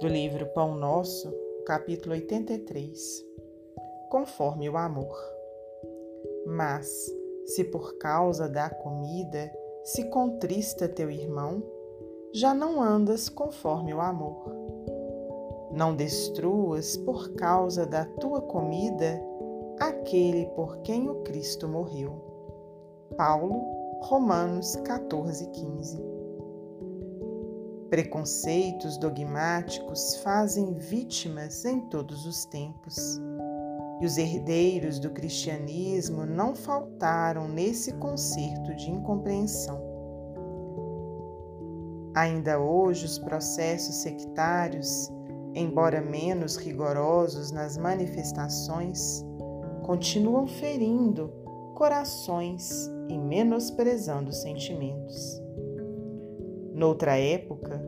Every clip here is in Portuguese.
do livro Pão Nosso, capítulo 83. Conforme o amor. Mas, se por causa da comida se contrista teu irmão, já não andas conforme o amor. Não destruas por causa da tua comida aquele por quem o Cristo morreu. Paulo, Romanos 14, 15. Preconceitos dogmáticos fazem vítimas em todos os tempos. E os herdeiros do cristianismo não faltaram nesse concerto de incompreensão. Ainda hoje, os processos sectários, embora menos rigorosos nas manifestações, continuam ferindo corações e menosprezando sentimentos. Noutra época,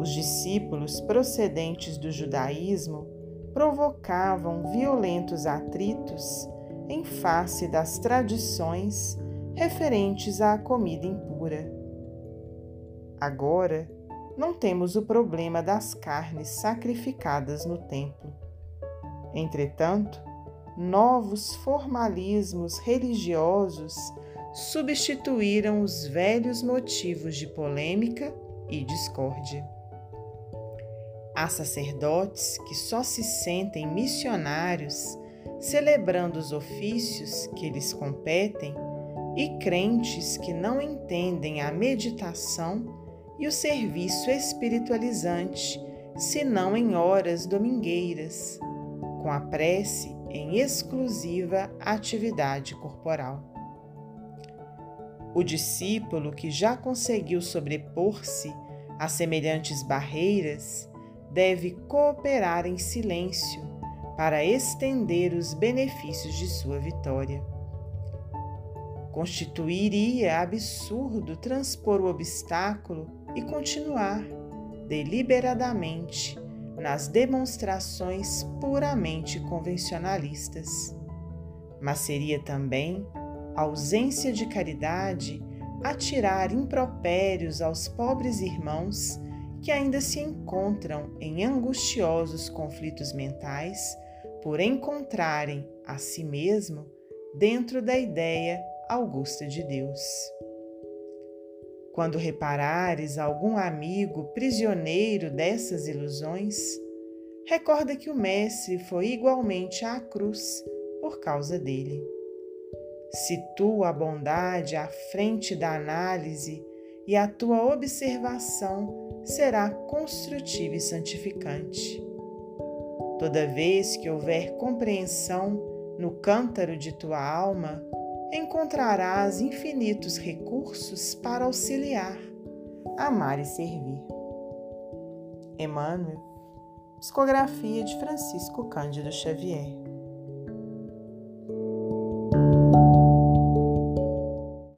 os discípulos procedentes do judaísmo provocavam violentos atritos em face das tradições referentes à comida impura. Agora, não temos o problema das carnes sacrificadas no templo. Entretanto, novos formalismos religiosos substituíram os velhos motivos de polêmica e discórdia. Há sacerdotes que só se sentem missionários celebrando os ofícios que lhes competem e crentes que não entendem a meditação e o serviço espiritualizante senão em horas domingueiras, com a prece em exclusiva atividade corporal. O discípulo que já conseguiu sobrepor-se a semelhantes barreiras deve cooperar em silêncio para estender os benefícios de sua vitória. Constituiria absurdo transpor o obstáculo e continuar deliberadamente nas demonstrações puramente convencionalistas. Mas seria também ausência de caridade atirar impropérios aos pobres irmãos que ainda se encontram em angustiosos conflitos mentais por encontrarem a si mesmo dentro da ideia augusta de Deus. Quando reparares algum amigo prisioneiro dessas ilusões, recorda que o Mestre foi igualmente à cruz por causa dele. Situa a bondade à frente da análise e a tua observação será construtiva e santificante. Toda vez que houver compreensão no cântaro de tua alma, encontrarás infinitos recursos para auxiliar, amar e servir. Emmanuel, psicografia de Francisco Cândido Xavier.